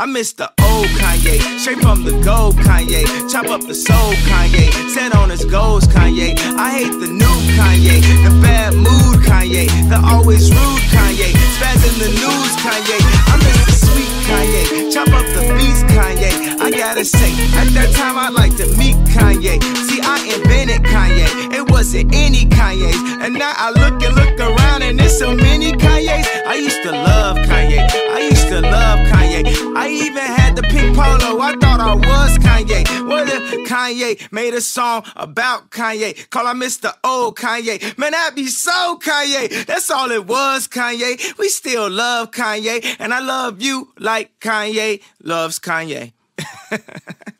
I miss the old Kanye, straight from the gold Kanye. Chop up the soul Kanye, set on his goals Kanye. I hate the new Kanye, the bad mood Kanye, the always rude Kanye, spaz in the news Kanye. I miss the sweet Kanye, chop up the beats Kanye. I gotta say, at that time I'd like to meet Kanye. See, I invented Kanye, it wasn't any Kanye's, and now I look and look around and there's so many Kanye's. Polo, I thought I was Kanye. What if Kanye made a song about Kanye? Call I Mr. Old Kanye. Man, that'd be so Kanye. That's all it was, Kanye. We still love Kanye, and I love you like Kanye loves Kanye.